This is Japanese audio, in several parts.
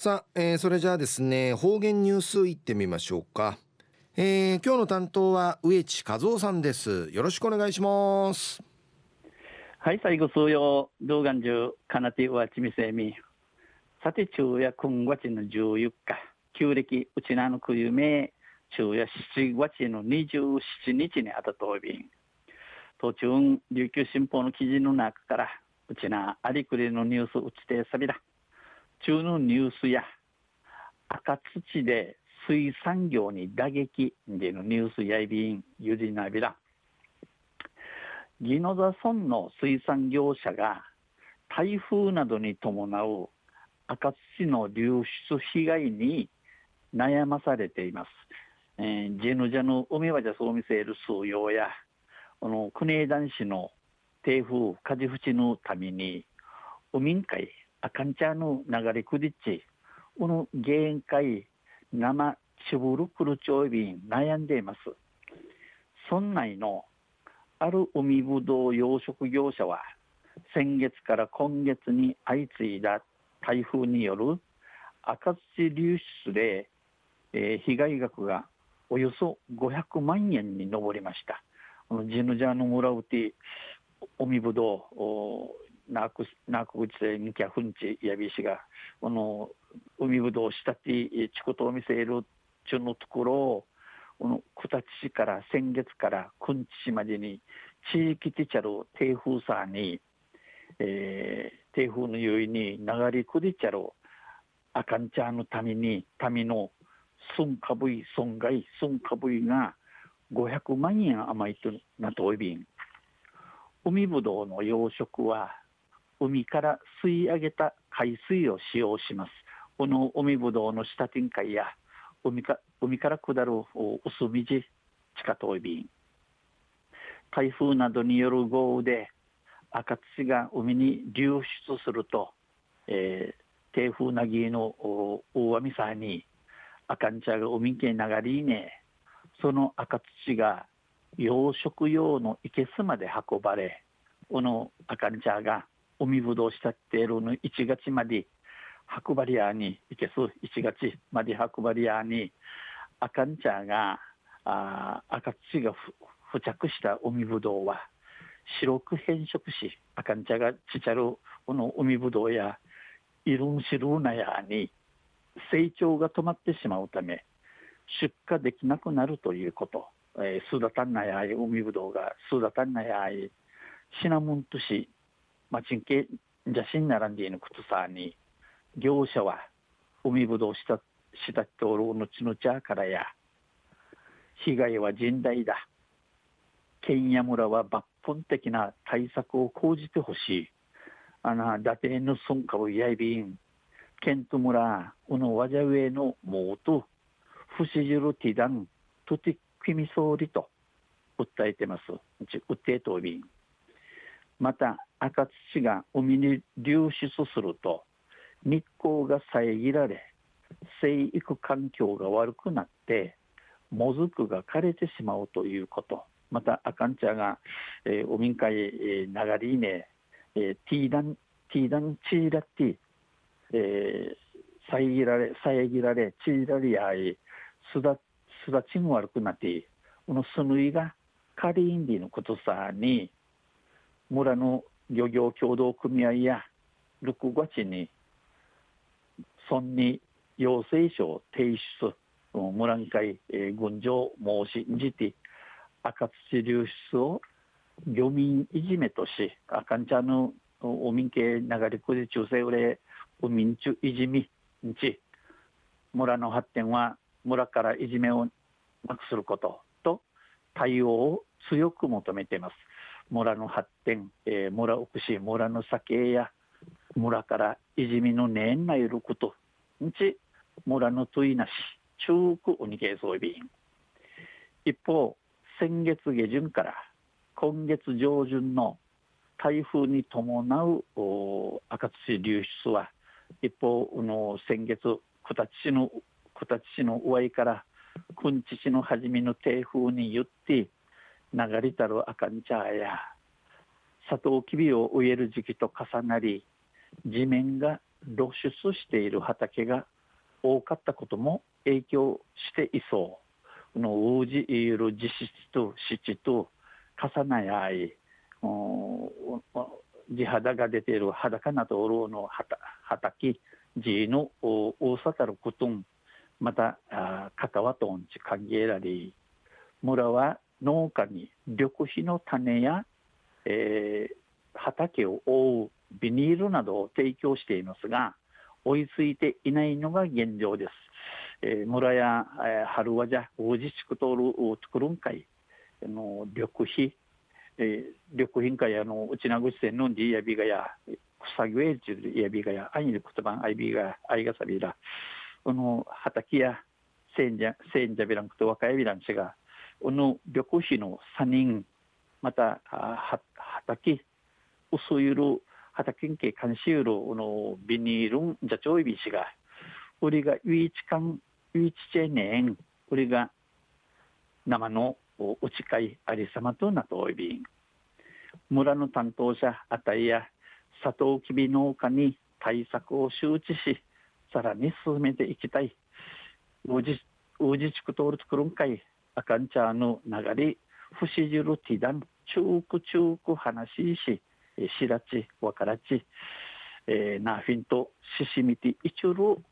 さあ、えー、それじゃあですね方言ニュースいってみましょうか、えー、今日の担当は植地和夫さんです。よろしくお願いします。はい最後数曜動画中かなてわちみせみ。さて昼夜今月の14日。旧暦うちなのくゆめ昼夜7月の27日にあたとびん途中琉球新報の記事の中からうちなありくりのニュースうちてさびら中のニュースや赤土で水産業に打撃でのニュースやいびんゆりなびら宜野座村の水産業者が台風などに伴う赤土の流出被害に悩まされています。えー、ジェヌジャの海はじゃそう見せる数用や、この国枝男子の低風火事淵のために、海会あかんちゃの流れくりっち、この限界、生、しぶるくるちょいびん悩んでいます。村内のある海ぶどう養殖業者は、先月から今月に相次いだ台風による赤土流出で、えー、被害額がおよそ500万円に上りました。ジヌジャーの村うて、海ぶどう、なくなくうちでにきゃふんちやびしがこの海ぶどうしたってちことを見せるちゅのところをこの九立市から先月からくんち市までに地域ティチャル低風さに、えー、低風の優位に流れくりちゃるあかんちゃんのために民の損かぶい損害損かぶいが500万円甘いとなとおいびん。海ぶどうの養殖は海から吸い上げた海水を使用します。この海ぶどうの下展開や海か海から下る薄水地下遠い便台風などによる豪雨で赤土が海に流出すると、えー、低風なぎの大網さに赤ん茶が海に流れねその赤土が養殖用の生けすまで運ばれこの赤ん茶が海ぶどうしたっているの1月まで運ばりやにいけす1月まで運ばりやに赤ん茶があ赤土が付着した海ぶどうは白く変色し赤ん茶がちちゃるこの海ぶどうやいるんしるなやに成長が止まってしまうため出荷できなくなるということ、えー、スーダタンナやい海ぶどうがスーダタンナやいシナモンとしまあ、人形写真並んでいることさに。業者は海ぶどうしたしたっておるのちのちゃからや。被害は甚大だ。県や村は抜本的な対策を講じてほしい。あな伊達の村下をやいびん。県と村このわじゃ上のもうと不死じるティダンとてきみそうりと訴えてます。うち訴えとびん。また赤土が海に流出すると日光が遮られ生育環境が悪くなってもずくが枯れてしまうということ。また赤ん茶が、えー、お民会、えー、流れね、えー、ティーダンティーダンチーラティ、えー、遮られ遮られチーラリアイすだすだちん悪くなってこのスヌイがカリンディのことさに村の漁業協同組合や6月に村に要請書を提出村ん会、えー、軍上申しじて赤土流出を漁民いじめとし赤んちゃんのお民系流れくじ中世売れお民中いじみんち村の発展は村からいじめをなくすることと対応を強く求めています。村の発展、えー、村奥市村の酒や村からいじみの年内ることんち村のといなし中区おにけ装備一方先月下旬から今月上旬の台風に伴う赤土流出は一方の先月九立市の九立市の終わりからくんち市の初めの低風によって流れたる赤ん茶やサトウキビを植える時期と重なり地面が露出している畑が多かったことも影響していそう。のうじいる実質と湿と重なやい、地肌が出ている裸などろの畑、地の大さたることん、また、かかわとんちかげらり、村は農家に緑肥の種や、えー、畑を覆うビニールなどを提供していますが、追いついていないのが現状です。えー、村や、えー、春はじゃ大地地区通る作るんかいの緑肥、えー、緑品かやのうちなぐしせんのんでやびがや草木えちやびがやあいにくとばんあいびがあいがさびらこの畑やせんじゃせんじゃびらんくと若いびらんちがこの旅行士の3人、また、は畑、おそゆる、畑県警監視ゆる、このビニールんじゃちょいびしが、俺が唯一間、唯一チェねん、俺が生のお近いありさまとなとおいびん。村の担当者あたいや、サトウキビ農家に対策を周知し、さらに進めていきたい。王子、王子地区通る作ろんかい。あかんちゃの流れ不しじるティダンチュークチューク話ししらちわからちえー、ナーフィンとシシミティイチュル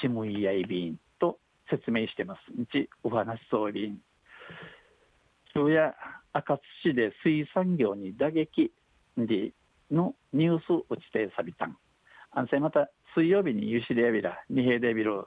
チムイヤイビンと説明してます。ちお話そうびん。昼夜赤土で水産業に打撃でのニュース打ちてさびたん。安静また水曜日にユシデビラ、二平デビル。